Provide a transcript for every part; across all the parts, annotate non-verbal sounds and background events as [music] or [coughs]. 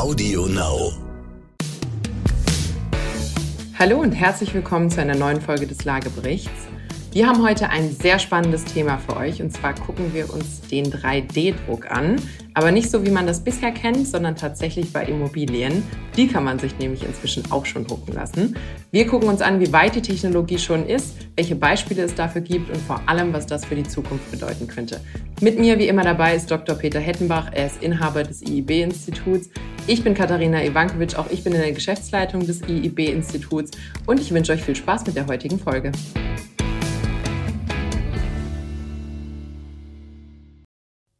Audio Now. Hallo und herzlich willkommen zu einer neuen Folge des Lageberichts. Wir haben heute ein sehr spannendes Thema für euch und zwar gucken wir uns den 3D-Druck an, aber nicht so wie man das bisher kennt, sondern tatsächlich bei Immobilien. Die kann man sich nämlich inzwischen auch schon drucken lassen. Wir gucken uns an, wie weit die Technologie schon ist, welche Beispiele es dafür gibt und vor allem, was das für die Zukunft bedeuten könnte. Mit mir wie immer dabei ist Dr. Peter Hettenbach, er ist Inhaber des IIB-Instituts. Ich bin Katharina Ivankovic, auch ich bin in der Geschäftsleitung des IIB-Instituts und ich wünsche euch viel Spaß mit der heutigen Folge.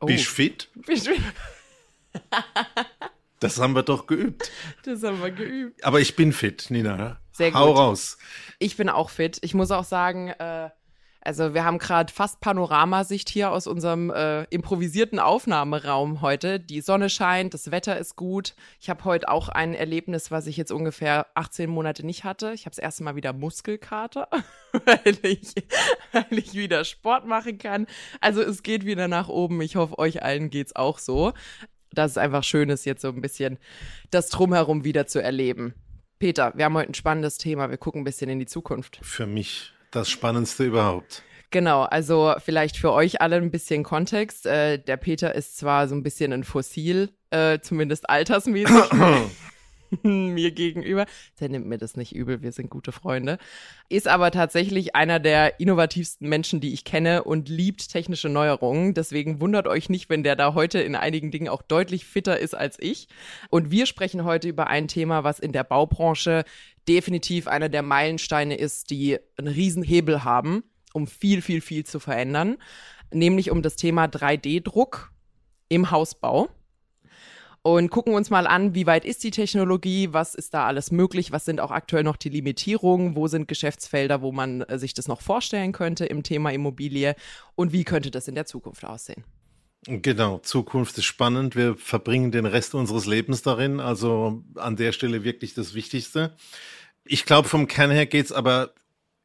Oh. Bist du fit? Bist du [laughs] Das haben wir doch geübt. Das haben wir geübt. Aber ich bin fit, Nina. Sehr Hau gut. raus. Ich bin auch fit. Ich muss auch sagen, äh, also wir haben gerade fast Panoramasicht hier aus unserem äh, improvisierten Aufnahmeraum heute. Die Sonne scheint, das Wetter ist gut. Ich habe heute auch ein Erlebnis, was ich jetzt ungefähr 18 Monate nicht hatte. Ich habe das erste Mal wieder Muskelkater, [laughs] weil ich, weil ich wieder Sport machen kann. Also es geht wieder nach oben. Ich hoffe, euch allen geht's auch so. Dass es einfach schön ist, jetzt so ein bisschen das Drumherum wieder zu erleben. Peter, wir haben heute ein spannendes Thema. Wir gucken ein bisschen in die Zukunft. Für mich das Spannendste überhaupt. Genau, also vielleicht für euch alle ein bisschen Kontext. Äh, der Peter ist zwar so ein bisschen ein Fossil, äh, zumindest altersmäßig, [coughs] [laughs] mir gegenüber. Der nimmt mir das nicht übel, wir sind gute Freunde. Ist aber tatsächlich einer der innovativsten Menschen, die ich kenne und liebt technische Neuerungen. Deswegen wundert euch nicht, wenn der da heute in einigen Dingen auch deutlich fitter ist als ich. Und wir sprechen heute über ein Thema, was in der Baubranche definitiv einer der Meilensteine ist, die einen Riesenhebel haben, um viel, viel, viel zu verändern, nämlich um das Thema 3D-Druck im Hausbau. Und gucken uns mal an, wie weit ist die Technologie, was ist da alles möglich, was sind auch aktuell noch die Limitierungen, wo sind Geschäftsfelder, wo man äh, sich das noch vorstellen könnte im Thema Immobilie und wie könnte das in der Zukunft aussehen. Genau, Zukunft ist spannend. Wir verbringen den Rest unseres Lebens darin. Also an der Stelle wirklich das Wichtigste. Ich glaube, vom Kern her geht's aber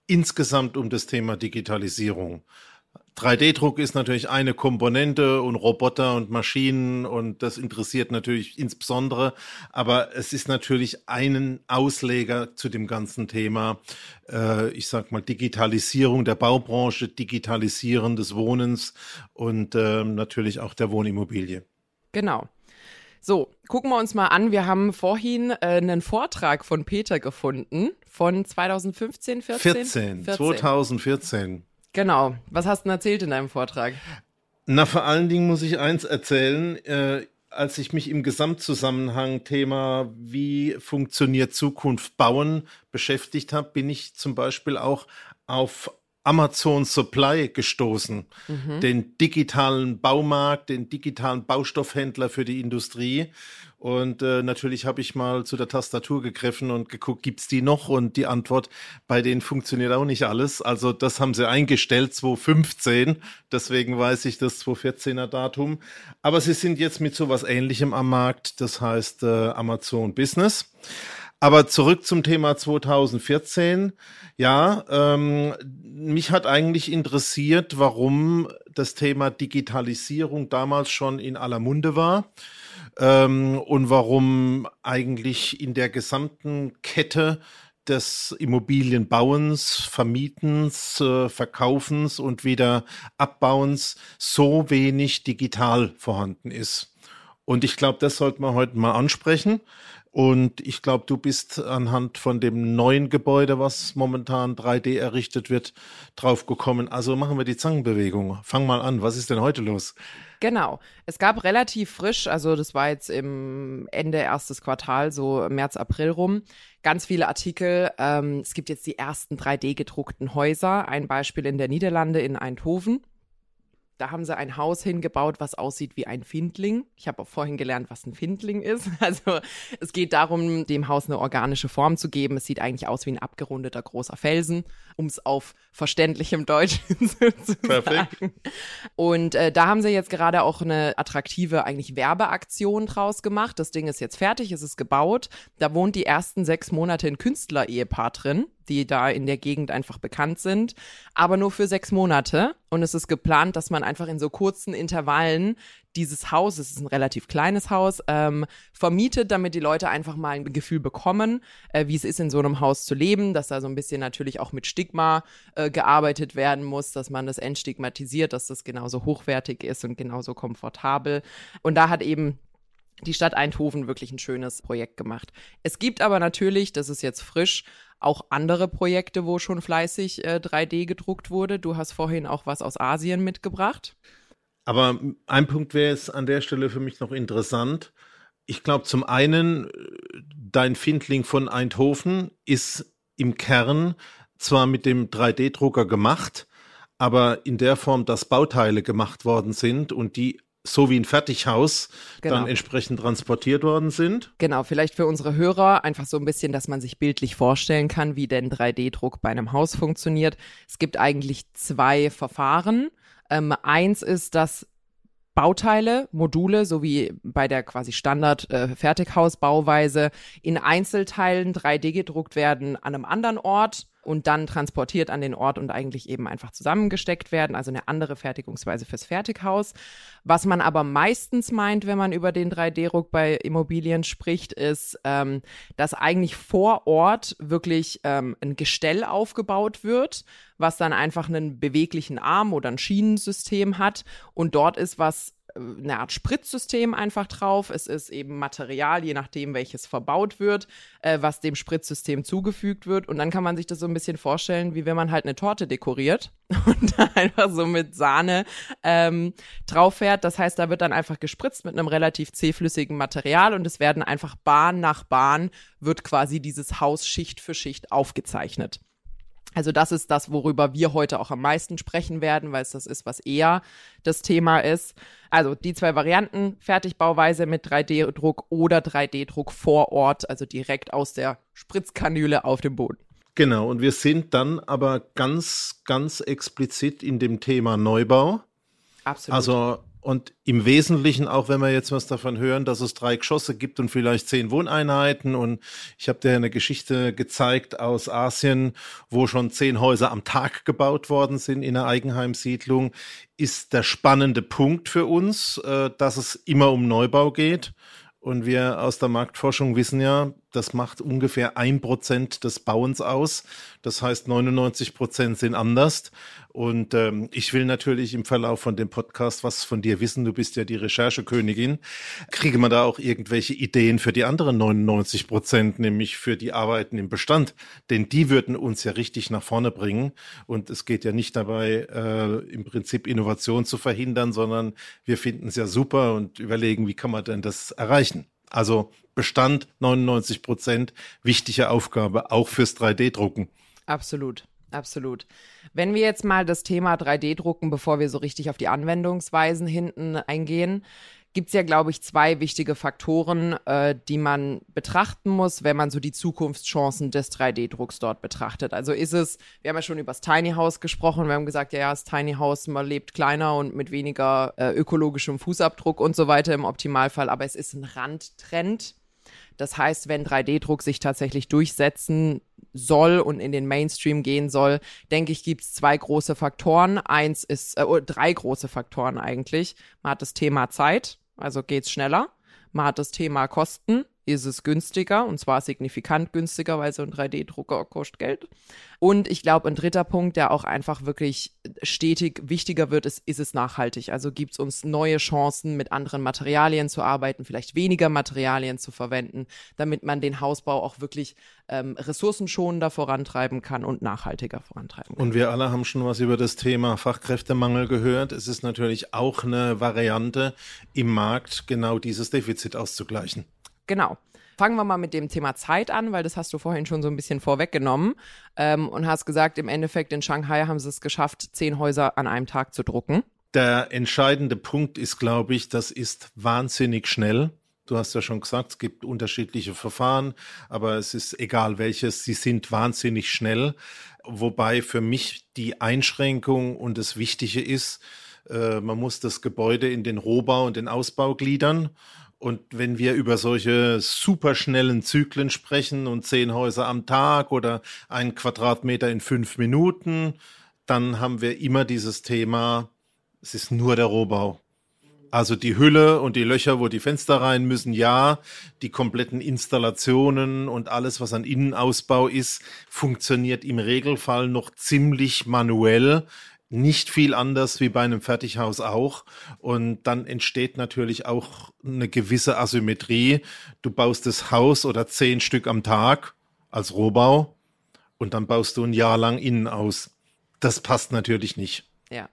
insgesamt um das Thema Digitalisierung. 3D-Druck ist natürlich eine Komponente und Roboter und Maschinen und das interessiert natürlich insbesondere, aber es ist natürlich einen Ausleger zu dem ganzen Thema, äh, ich sag mal Digitalisierung der Baubranche, Digitalisieren des Wohnens und äh, natürlich auch der Wohnimmobilie. Genau. So, gucken wir uns mal an. Wir haben vorhin äh, einen Vortrag von Peter gefunden von 2015, 14? 14, 2014. Genau. Was hast du denn erzählt in deinem Vortrag? Na, vor allen Dingen muss ich eins erzählen. Äh, als ich mich im Gesamtzusammenhang Thema, wie funktioniert Zukunft bauen, beschäftigt habe, bin ich zum Beispiel auch auf Amazon Supply gestoßen, mhm. den digitalen Baumarkt, den digitalen Baustoffhändler für die Industrie. Und äh, natürlich habe ich mal zu der Tastatur gegriffen und geguckt, gibt's die noch? Und die Antwort, bei denen funktioniert auch nicht alles. Also das haben sie eingestellt, 2015. Deswegen weiß ich das 2014er Datum. Aber sie sind jetzt mit sowas Ähnlichem am Markt. Das heißt äh, Amazon Business. Aber zurück zum Thema 2014. Ja, ähm, mich hat eigentlich interessiert, warum das Thema Digitalisierung damals schon in aller Munde war ähm, und warum eigentlich in der gesamten Kette des Immobilienbauens, Vermietens, äh, Verkaufens und wieder Abbauens so wenig digital vorhanden ist. Und ich glaube, das sollten wir heute mal ansprechen. Und ich glaube, du bist anhand von dem neuen Gebäude, was momentan 3D errichtet wird, drauf gekommen. Also machen wir die Zangenbewegung. Fang mal an. Was ist denn heute los? Genau. Es gab relativ frisch, also das war jetzt im Ende erstes Quartal, so März, April rum, ganz viele Artikel. Ähm, es gibt jetzt die ersten 3D gedruckten Häuser. Ein Beispiel in der Niederlande in Eindhoven. Da haben sie ein Haus hingebaut, was aussieht wie ein Findling. Ich habe auch vorhin gelernt, was ein Findling ist. [laughs] Also es geht darum, dem Haus eine organische Form zu geben. Es sieht eigentlich aus wie ein abgerundeter großer Felsen, um es auf verständlichem Deutsch [laughs] zu Perfekt. sagen. Und äh, da haben sie jetzt gerade auch eine attraktive eigentlich Werbeaktion draus gemacht. Das Ding ist jetzt fertig, es ist gebaut. Da wohnt die ersten sechs Monate ein Künstler-Ehepaar drin die da in der Gegend einfach bekannt sind, aber nur für sechs Monate. Und es ist geplant, dass man einfach in so kurzen Intervallen dieses Haus, es ist ein relativ kleines Haus, ähm, vermietet, damit die Leute einfach mal ein Gefühl bekommen, äh, wie es ist, in so einem Haus zu leben, dass da so ein bisschen natürlich auch mit Stigma äh, gearbeitet werden muss, dass man das entstigmatisiert, dass das genauso hochwertig ist und genauso komfortabel. Und da hat eben die Stadt Eindhoven wirklich ein schönes Projekt gemacht. Es gibt aber natürlich, das ist jetzt frisch, auch andere Projekte, wo schon fleißig äh, 3D gedruckt wurde. Du hast vorhin auch was aus Asien mitgebracht. Aber ein Punkt wäre es an der Stelle für mich noch interessant. Ich glaube, zum einen, dein Findling von Eindhoven ist im Kern zwar mit dem 3D-Drucker gemacht, aber in der Form, dass Bauteile gemacht worden sind und die so wie ein Fertighaus genau. dann entsprechend transportiert worden sind. Genau, vielleicht für unsere Hörer einfach so ein bisschen, dass man sich bildlich vorstellen kann, wie denn 3D-Druck bei einem Haus funktioniert. Es gibt eigentlich zwei Verfahren. Ähm, eins ist, dass Bauteile, Module, so wie bei der quasi Standard-Fertighausbauweise, äh, in Einzelteilen 3D gedruckt werden an einem anderen Ort und dann transportiert an den Ort und eigentlich eben einfach zusammengesteckt werden, also eine andere Fertigungsweise fürs Fertighaus. Was man aber meistens meint, wenn man über den 3D-Druck bei Immobilien spricht, ist, ähm, dass eigentlich vor Ort wirklich ähm, ein Gestell aufgebaut wird, was dann einfach einen beweglichen Arm oder ein Schienensystem hat und dort ist was eine Art Spritzsystem einfach drauf. Es ist eben Material, je nachdem, welches verbaut wird, äh, was dem Spritzsystem zugefügt wird. Und dann kann man sich das so ein bisschen vorstellen, wie wenn man halt eine Torte dekoriert [laughs] und da einfach so mit Sahne ähm, drauf fährt. Das heißt, da wird dann einfach gespritzt mit einem relativ zähflüssigen Material und es werden einfach Bahn nach Bahn wird quasi dieses Haus Schicht für Schicht aufgezeichnet. Also das ist das, worüber wir heute auch am meisten sprechen werden, weil es das ist, was eher das Thema ist. Also die zwei Varianten, Fertigbauweise mit 3D-Druck oder 3D-Druck vor Ort, also direkt aus der Spritzkanüle auf dem Boden. Genau, und wir sind dann aber ganz, ganz explizit in dem Thema Neubau. Absolut. Also und im Wesentlichen, auch wenn wir jetzt was davon hören, dass es drei Geschosse gibt und vielleicht zehn Wohneinheiten. Und ich habe dir eine Geschichte gezeigt aus Asien, wo schon zehn Häuser am Tag gebaut worden sind in einer Eigenheimsiedlung, ist der spannende Punkt für uns, äh, dass es immer um Neubau geht. Und wir aus der Marktforschung wissen ja, das macht ungefähr ein Prozent des Bauens aus. Das heißt, 99 Prozent sind anders. Und ähm, ich will natürlich im Verlauf von dem Podcast was von dir wissen. Du bist ja die Recherchekönigin. Kriege man da auch irgendwelche Ideen für die anderen 99 Prozent, nämlich für die Arbeiten im Bestand? Denn die würden uns ja richtig nach vorne bringen. Und es geht ja nicht dabei, äh, im Prinzip Innovation zu verhindern, sondern wir finden es ja super und überlegen, wie kann man denn das erreichen? Also Bestand 99 Prozent, wichtige Aufgabe, auch fürs 3D-Drucken. Absolut. Absolut. Wenn wir jetzt mal das Thema 3D-Drucken, bevor wir so richtig auf die Anwendungsweisen hinten eingehen, gibt es ja, glaube ich, zwei wichtige Faktoren, äh, die man betrachten muss, wenn man so die Zukunftschancen des 3D-Drucks dort betrachtet. Also ist es, wir haben ja schon über das Tiny House gesprochen, wir haben gesagt, ja, ja, das Tiny House, man lebt kleiner und mit weniger äh, ökologischem Fußabdruck und so weiter im Optimalfall, aber es ist ein Randtrend. Das heißt, wenn 3D-Druck sich tatsächlich durchsetzen soll und in den Mainstream gehen soll, denke ich, gibt es zwei große Faktoren. Eins ist, äh, drei große Faktoren eigentlich. Man hat das Thema Zeit, also geht's schneller. Man hat das Thema Kosten, ist es günstiger und zwar signifikant günstiger, weil so ein 3D-Drucker kostet Geld. Und ich glaube, ein dritter Punkt, der auch einfach wirklich stetig wichtiger wird, ist, ist es nachhaltig. Also gibt es uns neue Chancen, mit anderen Materialien zu arbeiten, vielleicht weniger Materialien zu verwenden, damit man den Hausbau auch wirklich ähm, ressourcenschonender vorantreiben kann und nachhaltiger vorantreiben kann. Und wir alle haben schon was über das Thema Fachkräftemangel gehört. Es ist natürlich auch eine Variante im Markt, genau dieses Defizit auszugleichen. Genau. Fangen wir mal mit dem Thema Zeit an, weil das hast du vorhin schon so ein bisschen vorweggenommen ähm, und hast gesagt, im Endeffekt in Shanghai haben sie es geschafft, zehn Häuser an einem Tag zu drucken. Der entscheidende Punkt ist, glaube ich, das ist wahnsinnig schnell. Du hast ja schon gesagt, es gibt unterschiedliche Verfahren, aber es ist egal welches, sie sind wahnsinnig schnell. Wobei für mich die Einschränkung und das Wichtige ist, äh, man muss das Gebäude in den Rohbau und den Ausbau gliedern. Und wenn wir über solche superschnellen Zyklen sprechen und zehn Häuser am Tag oder ein Quadratmeter in fünf Minuten, dann haben wir immer dieses Thema, es ist nur der Rohbau. Also die Hülle und die Löcher, wo die Fenster rein müssen, ja. Die kompletten Installationen und alles, was an Innenausbau ist, funktioniert im Regelfall noch ziemlich manuell. Nicht viel anders wie bei einem Fertighaus auch. Und dann entsteht natürlich auch eine gewisse Asymmetrie. Du baust das Haus oder zehn Stück am Tag als Rohbau und dann baust du ein Jahr lang innen aus. Das passt natürlich nicht. Ja.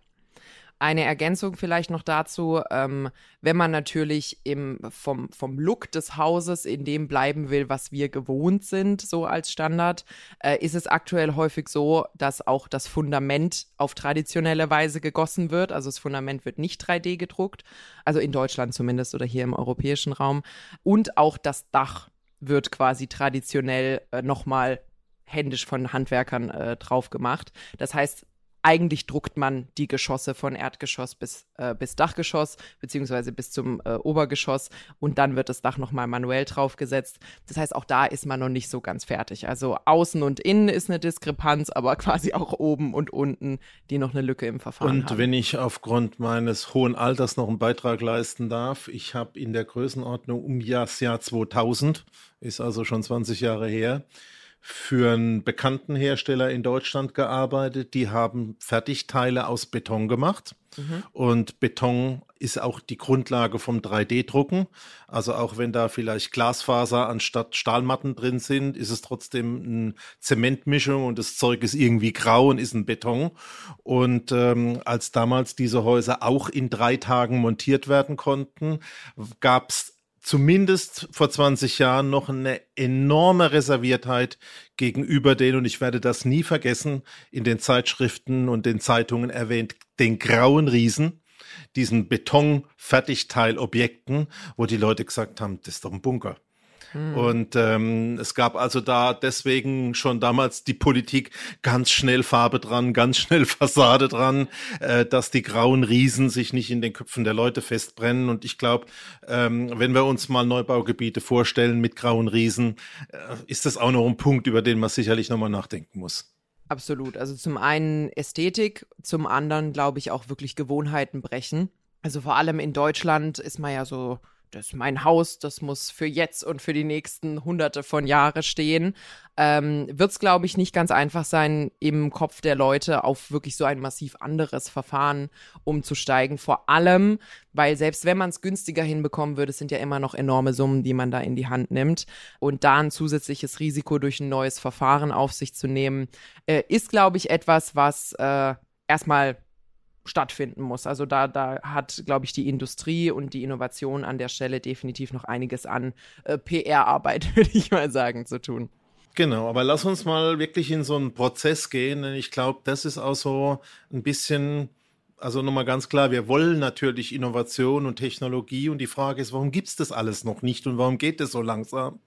Eine Ergänzung vielleicht noch dazu, ähm, wenn man natürlich im, vom, vom Look des Hauses in dem bleiben will, was wir gewohnt sind, so als Standard, äh, ist es aktuell häufig so, dass auch das Fundament auf traditionelle Weise gegossen wird. Also das Fundament wird nicht 3D gedruckt, also in Deutschland zumindest oder hier im europäischen Raum. Und auch das Dach wird quasi traditionell äh, nochmal händisch von Handwerkern äh, drauf gemacht. Das heißt, eigentlich druckt man die Geschosse von Erdgeschoss bis, äh, bis Dachgeschoss, beziehungsweise bis zum äh, Obergeschoss und dann wird das Dach nochmal manuell draufgesetzt. Das heißt, auch da ist man noch nicht so ganz fertig. Also außen und innen ist eine Diskrepanz, aber [laughs] quasi auch oben und unten, die noch eine Lücke im Verfahren und haben. Und wenn ich aufgrund meines hohen Alters noch einen Beitrag leisten darf, ich habe in der Größenordnung um das Jahr 2000, ist also schon 20 Jahre her, für einen bekannten Hersteller in Deutschland gearbeitet. Die haben Fertigteile aus Beton gemacht. Mhm. Und Beton ist auch die Grundlage vom 3D-Drucken. Also auch wenn da vielleicht Glasfaser anstatt Stahlmatten drin sind, ist es trotzdem eine Zementmischung und das Zeug ist irgendwie grau und ist ein Beton. Und ähm, als damals diese Häuser auch in drei Tagen montiert werden konnten, gab es zumindest vor 20 Jahren noch eine enorme Reserviertheit gegenüber den, und ich werde das nie vergessen, in den Zeitschriften und den Zeitungen erwähnt, den grauen Riesen, diesen Beton-Fertigteilobjekten, wo die Leute gesagt haben, das ist doch ein Bunker. Hm. Und ähm, es gab also da deswegen schon damals die Politik ganz schnell Farbe dran, ganz schnell [laughs] Fassade dran, äh, dass die grauen Riesen sich nicht in den Köpfen der Leute festbrennen. Und ich glaube, ähm, wenn wir uns mal Neubaugebiete vorstellen mit grauen Riesen, äh, ist das auch noch ein Punkt, über den man sicherlich nochmal nachdenken muss. Absolut. Also zum einen Ästhetik, zum anderen glaube ich auch wirklich Gewohnheiten brechen. Also vor allem in Deutschland ist man ja so das ist mein Haus, das muss für jetzt und für die nächsten hunderte von Jahre stehen, ähm, wird es, glaube ich, nicht ganz einfach sein, im Kopf der Leute auf wirklich so ein massiv anderes Verfahren umzusteigen. Vor allem, weil selbst wenn man es günstiger hinbekommen würde, sind ja immer noch enorme Summen, die man da in die Hand nimmt. Und da ein zusätzliches Risiko durch ein neues Verfahren auf sich zu nehmen, äh, ist, glaube ich, etwas, was äh, erstmal stattfinden muss. Also da, da hat, glaube ich, die Industrie und die Innovation an der Stelle definitiv noch einiges an äh, PR-Arbeit, [laughs] würde ich mal sagen, zu tun. Genau, aber lass uns mal wirklich in so einen Prozess gehen, denn ich glaube, das ist auch so ein bisschen, also nochmal ganz klar, wir wollen natürlich Innovation und Technologie und die Frage ist, warum gibt es das alles noch nicht und warum geht es so langsam?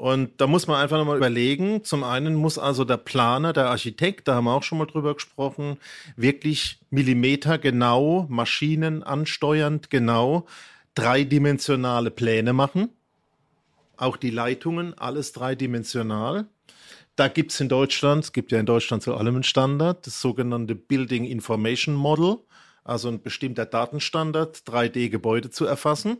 Und da muss man einfach nochmal überlegen. Zum einen muss also der Planer, der Architekt, da haben wir auch schon mal drüber gesprochen, wirklich Millimeter genau, Maschinen ansteuernd genau, dreidimensionale Pläne machen. Auch die Leitungen, alles dreidimensional. Da gibt es in Deutschland, es gibt ja in Deutschland zu allem einen Standard, das sogenannte Building Information Model, also ein bestimmter Datenstandard, 3D-Gebäude zu erfassen.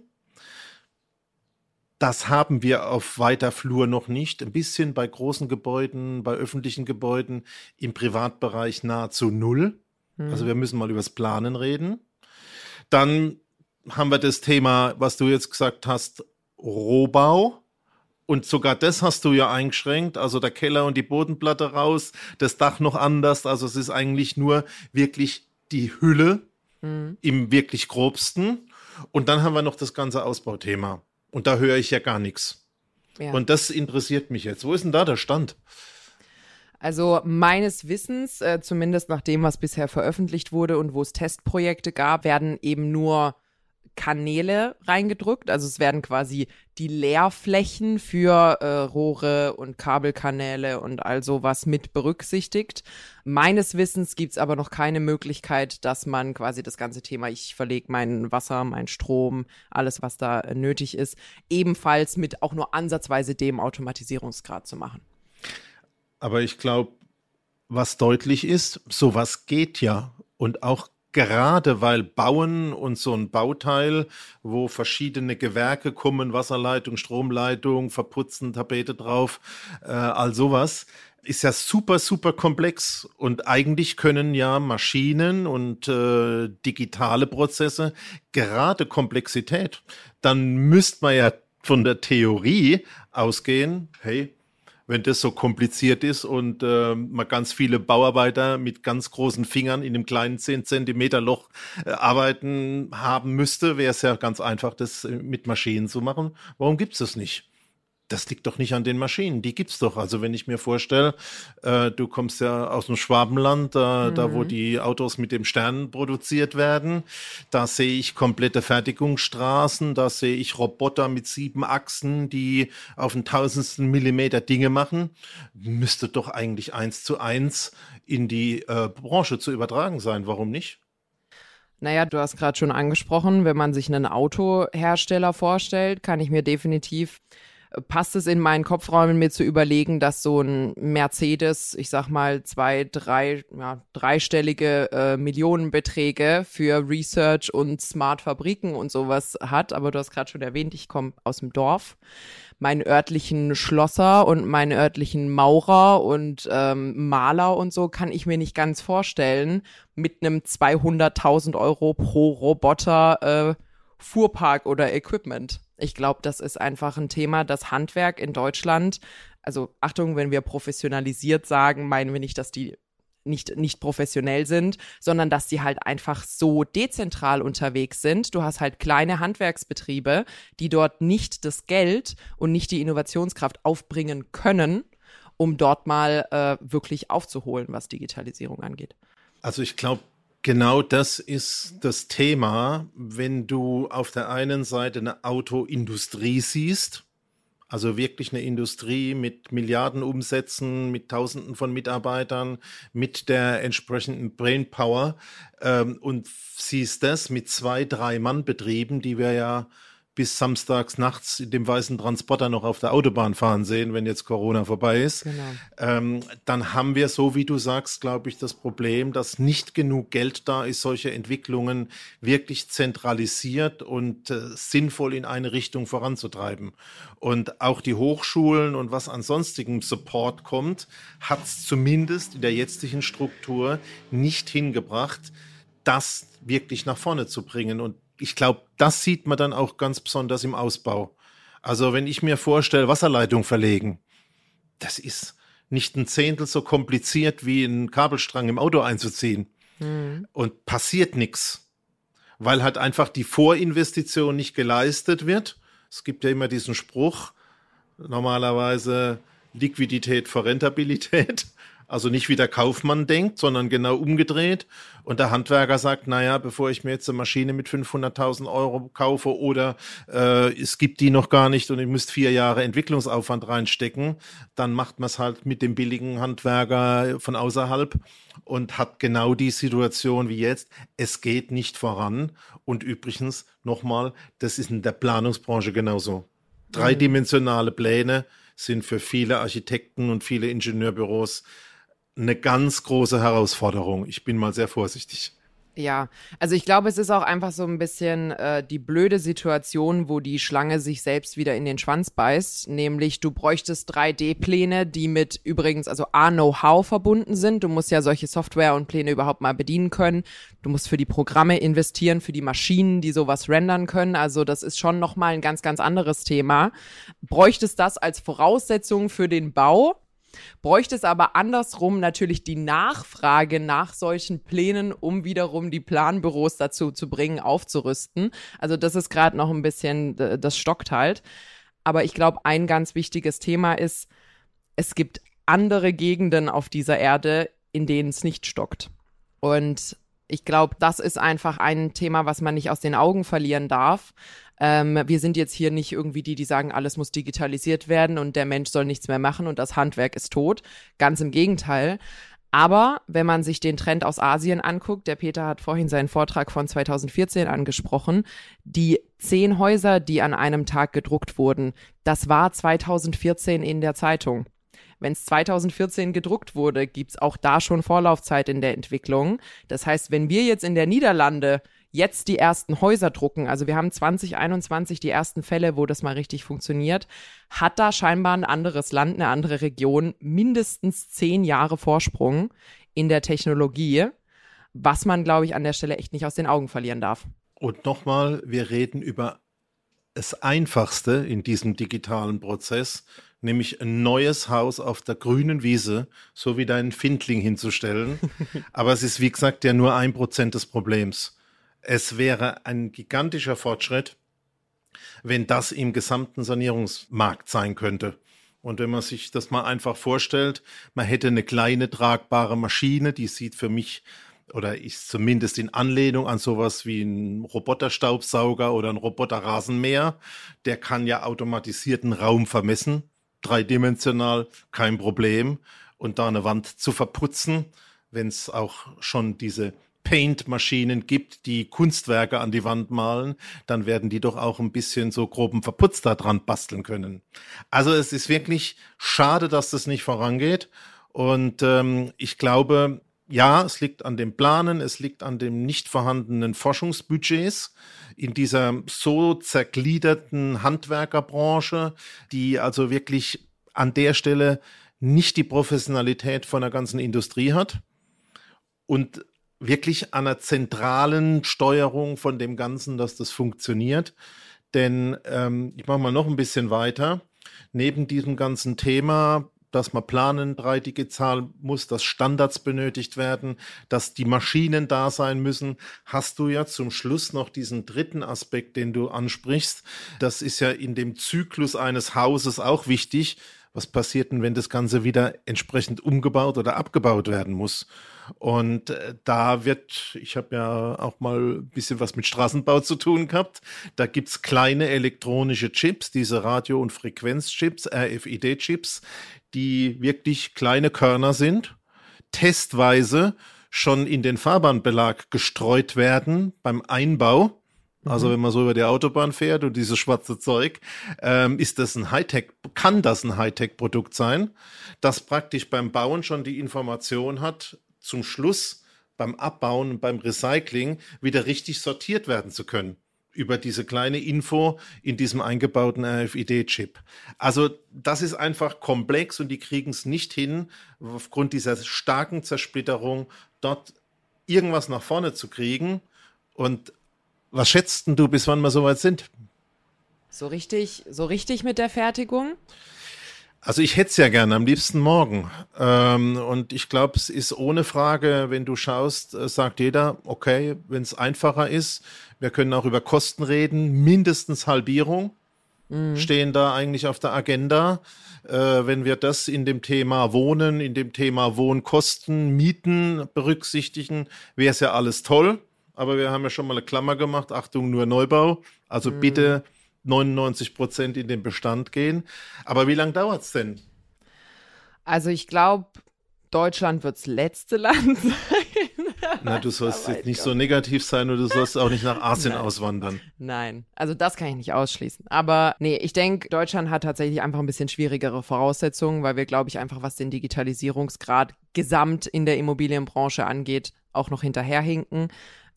Das haben wir auf weiter Flur noch nicht. Ein bisschen bei großen Gebäuden, bei öffentlichen Gebäuden, im Privatbereich nahezu null. Mhm. Also wir müssen mal übers Planen reden. Dann haben wir das Thema, was du jetzt gesagt hast, Rohbau. Und sogar das hast du ja eingeschränkt. Also der Keller und die Bodenplatte raus, das Dach noch anders. Also es ist eigentlich nur wirklich die Hülle mhm. im wirklich grobsten. Und dann haben wir noch das ganze Ausbauthema. Und da höre ich ja gar nichts. Ja. Und das interessiert mich jetzt. Wo ist denn da der Stand? Also meines Wissens, äh, zumindest nach dem, was bisher veröffentlicht wurde und wo es Testprojekte gab, werden eben nur Kanäle reingedrückt. Also es werden quasi die Leerflächen für äh, Rohre und Kabelkanäle und all sowas mit berücksichtigt. Meines Wissens gibt es aber noch keine Möglichkeit, dass man quasi das ganze Thema, ich verlege mein Wasser, mein Strom, alles, was da äh, nötig ist, ebenfalls mit auch nur ansatzweise dem Automatisierungsgrad zu machen. Aber ich glaube, was deutlich ist, sowas geht ja. Und auch gerade weil Bauen und so ein Bauteil, wo verschiedene Gewerke kommen, Wasserleitung, Stromleitung, Verputzen, Tapete drauf, äh, all sowas, ist ja super, super komplex. Und eigentlich können ja Maschinen und äh, digitale Prozesse gerade Komplexität. Dann müsste man ja von der Theorie ausgehen, hey, wenn das so kompliziert ist und äh, man ganz viele Bauarbeiter mit ganz großen Fingern in einem kleinen 10 Zentimeter Loch äh, arbeiten haben müsste, wäre es ja ganz einfach, das äh, mit Maschinen zu machen. Warum gibt es das nicht? Das liegt doch nicht an den Maschinen, die gibt's doch. Also wenn ich mir vorstelle, äh, du kommst ja aus dem Schwabenland, äh, mhm. da wo mhm. die Autos mit dem Stern produziert werden, da sehe ich komplette Fertigungsstraßen, da sehe ich Roboter mit sieben Achsen, die auf den tausendsten Millimeter Dinge machen. Müsste doch eigentlich eins zu eins in die äh, Branche zu übertragen sein. Warum nicht? Naja, du hast gerade schon angesprochen, wenn man sich einen Autohersteller vorstellt, kann ich mir definitiv passt es in meinen Kopfräumen, mir zu überlegen, dass so ein Mercedes, ich sag mal, zwei, drei, ja, dreistellige äh, Millionenbeträge für Research und Smart Fabriken und sowas hat. Aber du hast gerade schon erwähnt, ich komme aus dem Dorf. Meinen örtlichen Schlosser und meinen örtlichen Maurer und ähm, Maler und so kann ich mir nicht ganz vorstellen, mit einem 200.000 Euro pro Roboter äh, Fuhrpark oder Equipment. Ich glaube, das ist einfach ein Thema, das Handwerk in Deutschland, also Achtung, wenn wir professionalisiert sagen, meinen wir nicht, dass die nicht, nicht professionell sind, sondern dass die halt einfach so dezentral unterwegs sind. Du hast halt kleine Handwerksbetriebe, die dort nicht das Geld und nicht die Innovationskraft aufbringen können, um dort mal äh, wirklich aufzuholen, was Digitalisierung angeht. Also ich glaube, Genau das ist das Thema, wenn du auf der einen Seite eine Autoindustrie siehst, also wirklich eine Industrie mit Milliardenumsätzen, mit Tausenden von Mitarbeitern, mit der entsprechenden Brainpower ähm, und siehst das mit zwei, drei Mann-Betrieben, die wir ja bis samstags nachts dem weißen Transporter noch auf der Autobahn fahren sehen, wenn jetzt Corona vorbei ist, genau. ähm, dann haben wir, so wie du sagst, glaube ich, das Problem, dass nicht genug Geld da ist, solche Entwicklungen wirklich zentralisiert und äh, sinnvoll in eine Richtung voranzutreiben. Und auch die Hochschulen und was an sonstigem Support kommt, hat es zumindest in der jetzigen Struktur nicht hingebracht, das wirklich nach vorne zu bringen. Und ich glaube, das sieht man dann auch ganz besonders im Ausbau. Also wenn ich mir vorstelle, Wasserleitung verlegen, das ist nicht ein Zehntel so kompliziert wie einen Kabelstrang im Auto einzuziehen. Mhm. Und passiert nichts, weil halt einfach die Vorinvestition nicht geleistet wird. Es gibt ja immer diesen Spruch, normalerweise Liquidität vor Rentabilität. Also nicht wie der Kaufmann denkt, sondern genau umgedreht. Und der Handwerker sagt, naja, bevor ich mir jetzt eine Maschine mit 500.000 Euro kaufe oder äh, es gibt die noch gar nicht und ich müsste vier Jahre Entwicklungsaufwand reinstecken, dann macht man es halt mit dem billigen Handwerker von außerhalb und hat genau die Situation wie jetzt. Es geht nicht voran. Und übrigens, nochmal, das ist in der Planungsbranche genauso. Dreidimensionale Pläne sind für viele Architekten und viele Ingenieurbüros eine ganz große Herausforderung. Ich bin mal sehr vorsichtig. Ja, also ich glaube, es ist auch einfach so ein bisschen äh, die blöde Situation, wo die Schlange sich selbst wieder in den Schwanz beißt. Nämlich, du bräuchtest 3D-Pläne, die mit übrigens, also A-Know-how verbunden sind. Du musst ja solche Software und Pläne überhaupt mal bedienen können. Du musst für die Programme investieren, für die Maschinen, die sowas rendern können. Also das ist schon nochmal ein ganz, ganz anderes Thema. Bräuchtest das als Voraussetzung für den Bau? Bräuchte es aber andersrum natürlich die Nachfrage nach solchen Plänen, um wiederum die Planbüros dazu zu bringen, aufzurüsten. Also das ist gerade noch ein bisschen, das stockt halt. Aber ich glaube, ein ganz wichtiges Thema ist, es gibt andere Gegenden auf dieser Erde, in denen es nicht stockt. Und ich glaube, das ist einfach ein Thema, was man nicht aus den Augen verlieren darf. Ähm, wir sind jetzt hier nicht irgendwie die, die sagen, alles muss digitalisiert werden und der Mensch soll nichts mehr machen und das Handwerk ist tot. Ganz im Gegenteil. Aber wenn man sich den Trend aus Asien anguckt, der Peter hat vorhin seinen Vortrag von 2014 angesprochen, die zehn Häuser, die an einem Tag gedruckt wurden, das war 2014 in der Zeitung. Wenn es 2014 gedruckt wurde, gibt's auch da schon Vorlaufzeit in der Entwicklung. Das heißt, wenn wir jetzt in der Niederlande jetzt die ersten Häuser drucken, also wir haben 2021 die ersten Fälle, wo das mal richtig funktioniert, hat da scheinbar ein anderes Land, eine andere Region mindestens zehn Jahre Vorsprung in der Technologie, was man, glaube ich, an der Stelle echt nicht aus den Augen verlieren darf. Und nochmal, wir reden über das Einfachste in diesem digitalen Prozess, nämlich ein neues Haus auf der grünen Wiese, so wie deinen Findling hinzustellen. [laughs] Aber es ist, wie gesagt, ja nur ein Prozent des Problems. Es wäre ein gigantischer Fortschritt, wenn das im gesamten Sanierungsmarkt sein könnte. Und wenn man sich das mal einfach vorstellt, man hätte eine kleine tragbare Maschine, die sieht für mich oder ist zumindest in Anlehnung an sowas wie ein Roboterstaubsauger oder ein Roboterrasenmäher. Der kann ja automatisierten Raum vermessen, dreidimensional, kein Problem. Und da eine Wand zu verputzen, wenn es auch schon diese Paint-Maschinen gibt, die Kunstwerke an die Wand malen, dann werden die doch auch ein bisschen so groben Verputz da dran basteln können. Also es ist wirklich schade, dass das nicht vorangeht. Und ähm, ich glaube, ja, es liegt an dem Planen, es liegt an dem nicht vorhandenen Forschungsbudgets in dieser so zergliederten Handwerkerbranche, die also wirklich an der Stelle nicht die Professionalität von der ganzen Industrie hat. Und wirklich an einer zentralen Steuerung von dem Ganzen, dass das funktioniert. Denn ähm, ich mache mal noch ein bisschen weiter. Neben diesem ganzen Thema, dass man planen, dreidige Zahl muss, dass Standards benötigt werden, dass die Maschinen da sein müssen, hast du ja zum Schluss noch diesen dritten Aspekt, den du ansprichst. Das ist ja in dem Zyklus eines Hauses auch wichtig. Was passiert denn, wenn das Ganze wieder entsprechend umgebaut oder abgebaut werden muss? Und äh, da wird, ich habe ja auch mal ein bisschen was mit Straßenbau zu tun gehabt, da gibt's kleine elektronische Chips, diese Radio- und Frequenzchips, RFID-Chips, die wirklich kleine Körner sind, testweise schon in den Fahrbahnbelag gestreut werden beim Einbau. Also mhm. wenn man so über die Autobahn fährt und dieses schwarze Zeug, ähm, ist das ein Hightech, kann das ein Hightech-Produkt sein, das praktisch beim Bauen schon die Information hat, zum Schluss beim Abbauen und beim Recycling wieder richtig sortiert werden zu können über diese kleine Info in diesem eingebauten RFID-Chip. Also das ist einfach komplex und die kriegen es nicht hin, aufgrund dieser starken Zersplitterung dort irgendwas nach vorne zu kriegen. Und was schätzt du, bis wann wir soweit sind? So richtig, so richtig mit der Fertigung? Also ich hätte es ja gerne, am liebsten morgen. Ähm, und ich glaube, es ist ohne Frage, wenn du schaust, äh, sagt jeder, okay, wenn es einfacher ist, wir können auch über Kosten reden, mindestens Halbierung mhm. stehen da eigentlich auf der Agenda. Äh, wenn wir das in dem Thema Wohnen, in dem Thema Wohnkosten, Mieten berücksichtigen, wäre es ja alles toll. Aber wir haben ja schon mal eine Klammer gemacht, Achtung, nur Neubau. Also mhm. bitte 99 Prozent in den Bestand gehen. Aber wie lange dauert es denn? Also ich glaube, Deutschland wird das letzte Land [laughs] sein. Na, du sollst jetzt nicht so negativ sein und du sollst auch nicht nach [laughs] Asien Nein. auswandern. Nein, also das kann ich nicht ausschließen. Aber nee, ich denke, Deutschland hat tatsächlich einfach ein bisschen schwierigere Voraussetzungen, weil wir, glaube ich, einfach, was den Digitalisierungsgrad gesamt in der Immobilienbranche angeht, auch noch hinterherhinken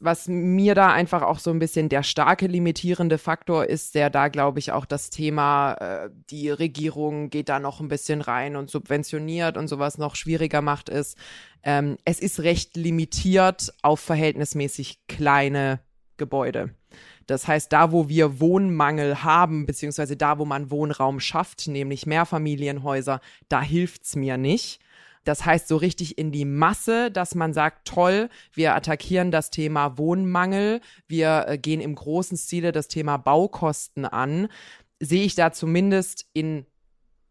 was mir da einfach auch so ein bisschen der starke limitierende Faktor ist, der da, glaube ich, auch das Thema, äh, die Regierung geht da noch ein bisschen rein und subventioniert und sowas noch schwieriger macht, ist, ähm, es ist recht limitiert auf verhältnismäßig kleine Gebäude. Das heißt, da, wo wir Wohnmangel haben, beziehungsweise da, wo man Wohnraum schafft, nämlich Mehrfamilienhäuser, da hilft's mir nicht. Das heißt so richtig in die Masse, dass man sagt, toll, wir attackieren das Thema Wohnmangel, wir äh, gehen im großen Stile das Thema Baukosten an, sehe ich da zumindest in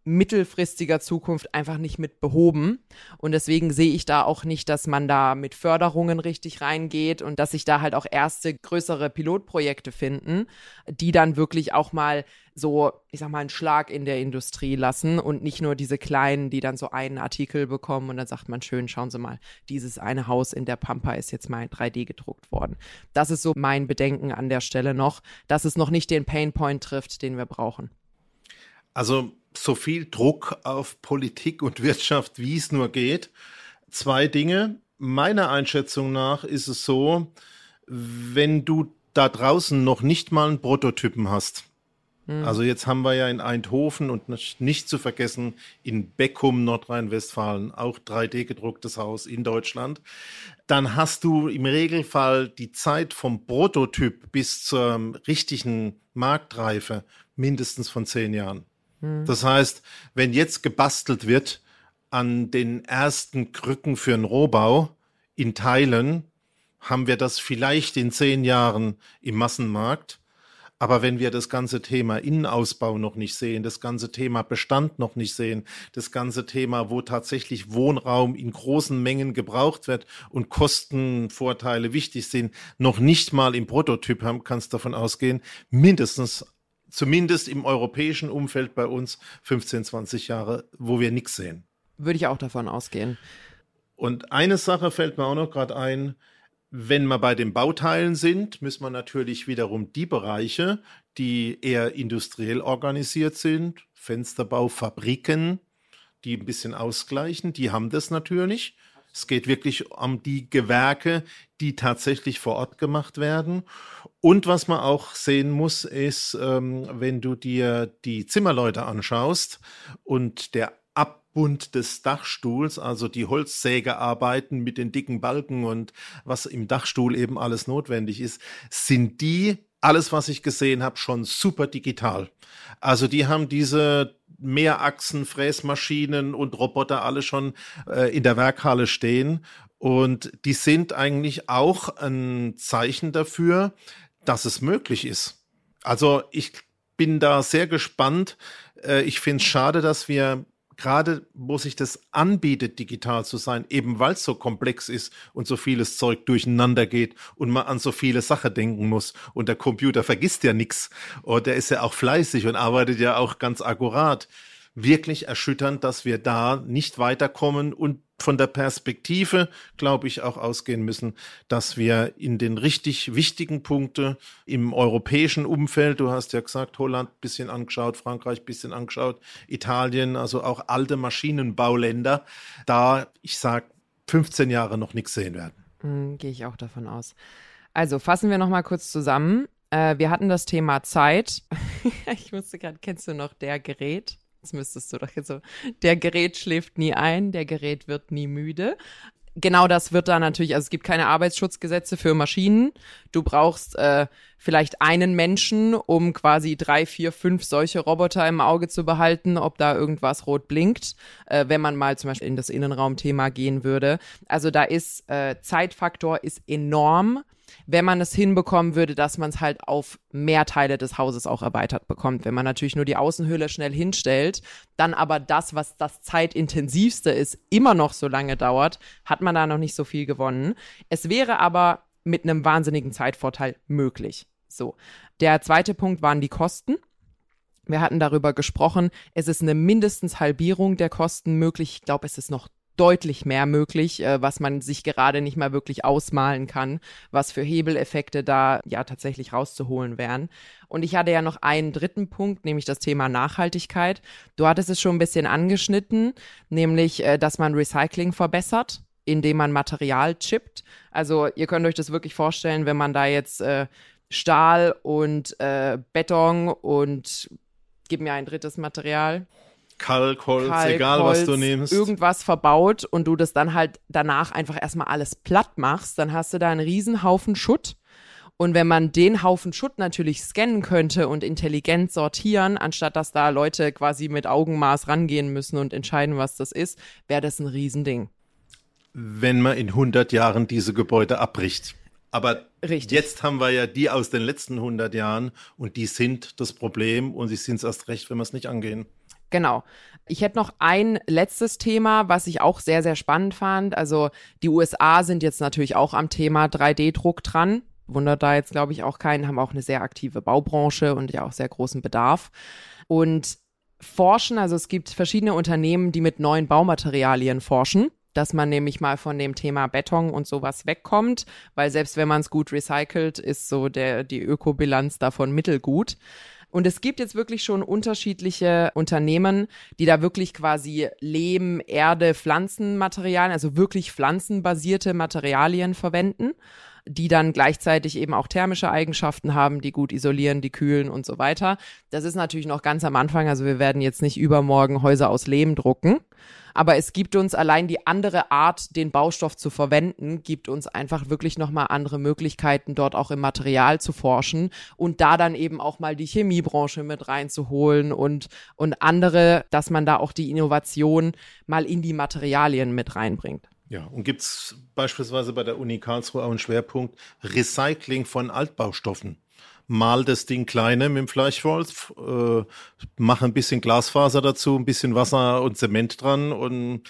mittelfristiger Zukunft einfach nicht mit behoben. Und deswegen sehe ich da auch nicht, dass man da mit Förderungen richtig reingeht und dass sich da halt auch erste größere Pilotprojekte finden, die dann wirklich auch mal so, ich sag mal, einen Schlag in der Industrie lassen und nicht nur diese kleinen, die dann so einen Artikel bekommen und dann sagt man schön, schauen Sie mal, dieses eine Haus in der Pampa ist jetzt mal in 3D gedruckt worden. Das ist so mein Bedenken an der Stelle noch, dass es noch nicht den Painpoint trifft, den wir brauchen. Also so viel Druck auf Politik und Wirtschaft, wie es nur geht. Zwei Dinge. Meiner Einschätzung nach ist es so, wenn du da draußen noch nicht mal einen Prototypen hast. Mhm. Also jetzt haben wir ja in Eindhoven und nicht zu vergessen in Beckum, Nordrhein-Westfalen, auch 3D gedrucktes Haus in Deutschland. Dann hast du im Regelfall die Zeit vom Prototyp bis zur richtigen Marktreife mindestens von zehn Jahren. Hm. Das heißt, wenn jetzt gebastelt wird an den ersten Krücken für einen Rohbau in Teilen, haben wir das vielleicht in zehn Jahren im Massenmarkt. Aber wenn wir das ganze Thema Innenausbau noch nicht sehen, das ganze Thema Bestand noch nicht sehen, das ganze Thema, wo tatsächlich Wohnraum in großen Mengen gebraucht wird und Kostenvorteile wichtig sind, noch nicht mal im Prototyp haben, kannst davon ausgehen, mindestens zumindest im europäischen Umfeld bei uns 15, 20 Jahre, wo wir nichts sehen. Würde ich auch davon ausgehen. Und eine Sache fällt mir auch noch gerade ein. Wenn wir bei den Bauteilen sind, müssen wir natürlich wiederum die Bereiche, die eher industriell organisiert sind, Fensterbau, Fabriken, die ein bisschen ausgleichen, die haben das natürlich. Es geht wirklich um die Gewerke, die tatsächlich vor Ort gemacht werden. Und was man auch sehen muss, ist, ähm, wenn du dir die Zimmerleute anschaust und der Abbund des Dachstuhls, also die Holzsägearbeiten mit den dicken Balken und was im Dachstuhl eben alles notwendig ist, sind die alles, was ich gesehen habe, schon super digital. Also die haben diese Mehrachsen, Fräsmaschinen und Roboter alle schon äh, in der Werkhalle stehen. Und die sind eigentlich auch ein Zeichen dafür, dass es möglich ist. Also ich bin da sehr gespannt. Äh, ich finde es schade, dass wir gerade wo sich das anbietet, digital zu sein, eben weil es so komplex ist und so vieles Zeug durcheinander geht und man an so viele Sachen denken muss. Und der Computer vergisst ja nichts. Und der ist ja auch fleißig und arbeitet ja auch ganz akkurat. Wirklich erschütternd, dass wir da nicht weiterkommen und von der Perspektive, glaube ich, auch ausgehen müssen, dass wir in den richtig wichtigen Punkten im europäischen Umfeld, du hast ja gesagt, Holland bisschen angeschaut, Frankreich bisschen angeschaut, Italien, also auch alte Maschinenbauländer, da, ich sage, 15 Jahre noch nichts sehen werden. Mhm, Gehe ich auch davon aus. Also fassen wir noch mal kurz zusammen. Äh, wir hatten das Thema Zeit. [laughs] ich musste gerade, kennst du noch der Gerät? Das müsstest du doch jetzt so. Der Gerät schläft nie ein, der Gerät wird nie müde. Genau das wird da natürlich, also es gibt keine Arbeitsschutzgesetze für Maschinen. Du brauchst äh, vielleicht einen Menschen, um quasi drei, vier, fünf solche Roboter im Auge zu behalten, ob da irgendwas rot blinkt, äh, wenn man mal zum Beispiel in das Innenraumthema gehen würde. Also da ist äh, Zeitfaktor ist enorm wenn man es hinbekommen würde, dass man es halt auf mehr Teile des Hauses auch erweitert bekommt. Wenn man natürlich nur die Außenhülle schnell hinstellt, dann aber das, was das zeitintensivste ist, immer noch so lange dauert, hat man da noch nicht so viel gewonnen. Es wäre aber mit einem wahnsinnigen Zeitvorteil möglich. So. Der zweite Punkt waren die Kosten. Wir hatten darüber gesprochen. Es ist eine mindestens Halbierung der Kosten möglich. Ich glaube, es ist noch deutlich mehr möglich, äh, was man sich gerade nicht mal wirklich ausmalen kann, was für Hebeleffekte da ja tatsächlich rauszuholen wären. Und ich hatte ja noch einen dritten Punkt, nämlich das Thema Nachhaltigkeit. Du hattest es schon ein bisschen angeschnitten, nämlich, äh, dass man Recycling verbessert indem man Material chippt. Also ihr könnt euch das wirklich vorstellen, wenn man da jetzt äh, Stahl und äh, Beton und gib mir ein drittes Material. Kalk, Holz, Kalk, egal was du nimmst. Irgendwas verbaut und du das dann halt danach einfach erstmal alles platt machst, dann hast du da einen riesen Haufen Schutt. Und wenn man den Haufen Schutt natürlich scannen könnte und intelligent sortieren, anstatt dass da Leute quasi mit Augenmaß rangehen müssen und entscheiden, was das ist, wäre das ein Riesending. Wenn man in 100 Jahren diese Gebäude abbricht. Aber Richtig. jetzt haben wir ja die aus den letzten 100 Jahren und die sind das Problem und sie sind es erst recht, wenn wir es nicht angehen. Genau. Ich hätte noch ein letztes Thema, was ich auch sehr, sehr spannend fand. Also die USA sind jetzt natürlich auch am Thema 3D-Druck dran. Wundert da jetzt, glaube ich, auch keinen, haben auch eine sehr aktive Baubranche und ja auch sehr großen Bedarf. Und forschen, also es gibt verschiedene Unternehmen, die mit neuen Baumaterialien forschen dass man nämlich mal von dem Thema Beton und sowas wegkommt, weil selbst wenn man es gut recycelt, ist so der, die Ökobilanz davon mittelgut. Und es gibt jetzt wirklich schon unterschiedliche Unternehmen, die da wirklich quasi Lehm, Erde, Pflanzenmaterialien, also wirklich pflanzenbasierte Materialien verwenden die dann gleichzeitig eben auch thermische Eigenschaften haben, die gut isolieren, die kühlen und so weiter. Das ist natürlich noch ganz am Anfang, also wir werden jetzt nicht übermorgen Häuser aus Lehm drucken, aber es gibt uns allein die andere Art, den Baustoff zu verwenden, gibt uns einfach wirklich nochmal andere Möglichkeiten, dort auch im Material zu forschen und da dann eben auch mal die Chemiebranche mit reinzuholen und, und andere, dass man da auch die Innovation mal in die Materialien mit reinbringt. Ja, und gibt es beispielsweise bei der Uni Karlsruhe auch einen Schwerpunkt Recycling von Altbaustoffen? Mal das Ding kleiner mit dem Fleischwolf, äh, mach ein bisschen Glasfaser dazu, ein bisschen Wasser und Zement dran und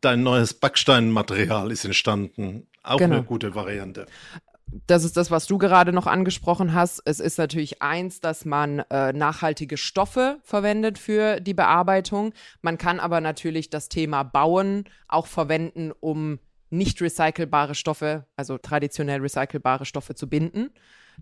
dein neues Backsteinmaterial ist entstanden. Auch genau. eine gute Variante das ist das, was du gerade noch angesprochen hast. Es ist natürlich eins, dass man äh, nachhaltige Stoffe verwendet für die Bearbeitung. Man kann aber natürlich das Thema Bauen auch verwenden, um nicht recycelbare Stoffe, also traditionell recycelbare Stoffe zu binden.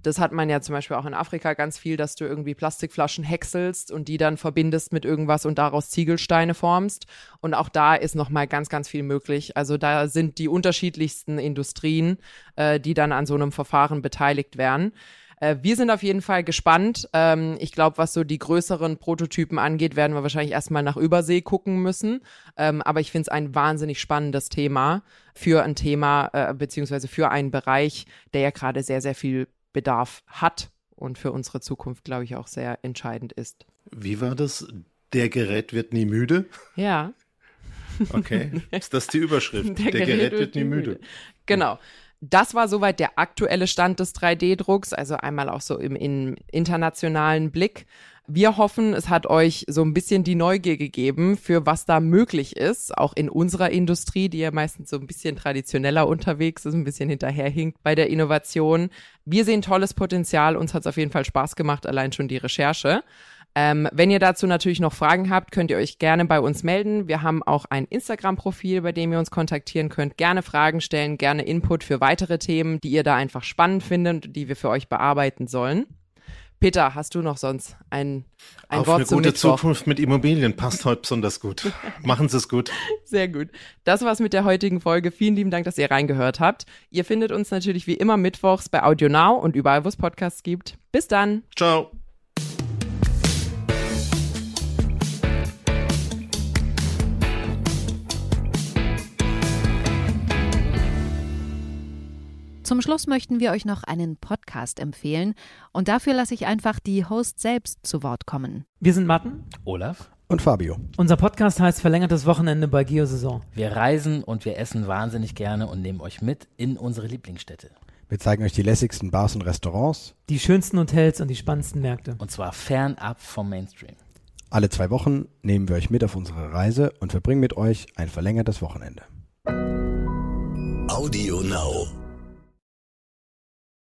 Das hat man ja zum Beispiel auch in Afrika ganz viel, dass du irgendwie Plastikflaschen häckselst und die dann verbindest mit irgendwas und daraus Ziegelsteine formst. Und auch da ist nochmal ganz, ganz viel möglich. Also da sind die unterschiedlichsten Industrien, äh, die dann an so einem Verfahren beteiligt werden. Äh, wir sind auf jeden Fall gespannt. Ähm, ich glaube, was so die größeren Prototypen angeht, werden wir wahrscheinlich erstmal nach Übersee gucken müssen. Ähm, aber ich finde es ein wahnsinnig spannendes Thema für ein Thema, äh, beziehungsweise für einen Bereich, der ja gerade sehr, sehr viel Bedarf hat und für unsere Zukunft, glaube ich, auch sehr entscheidend ist. Wie war das? Der Gerät wird nie müde? Ja. [laughs] Okay, ist das die Überschrift? Der, Der Gerät, Gerät, wird nie müde. Genau. Das war soweit der aktuelle Stand des 3D-Drucks, also einmal auch so im, im internationalen Blick. Wir hoffen, es hat euch so ein bisschen die Neugier gegeben, für was da möglich ist, auch in unserer Industrie, die ja meistens so ein bisschen traditioneller unterwegs ist, ein bisschen hinterherhinkt bei der Innovation. Wir sehen tolles Potenzial, uns hat es auf jeden Fall Spaß gemacht, allein schon die Recherche. Ähm, wenn ihr dazu natürlich noch Fragen habt, könnt ihr euch gerne bei uns melden. Wir haben auch ein Instagram-Profil, bei dem ihr uns kontaktieren könnt. Gerne Fragen stellen, gerne Input für weitere Themen, die ihr da einfach spannend findet und die wir für euch bearbeiten sollen. Peter, hast du noch sonst ein, ein Auf Wort eine gute Mittwoch? Zukunft mit Immobilien passt heute besonders gut. [laughs] Machen Sie es gut. Sehr gut. Das war's mit der heutigen Folge. Vielen lieben Dank, dass ihr reingehört habt. Ihr findet uns natürlich wie immer mittwochs bei Audio Now und überall, wo es Podcasts gibt. Bis dann. Ciao. Zum Schluss möchten wir euch noch einen Podcast empfehlen und dafür lasse ich einfach die Host selbst zu Wort kommen. Wir sind Matten, Olaf und Fabio. Unser Podcast heißt Verlängertes Wochenende bei Geosaison. Wir reisen und wir essen wahnsinnig gerne und nehmen euch mit in unsere Lieblingsstädte. Wir zeigen euch die lässigsten Bars und Restaurants, die schönsten Hotels und die spannendsten Märkte. Und zwar fernab vom Mainstream. Alle zwei Wochen nehmen wir euch mit auf unsere Reise und verbringen mit euch ein verlängertes Wochenende. Audio Now.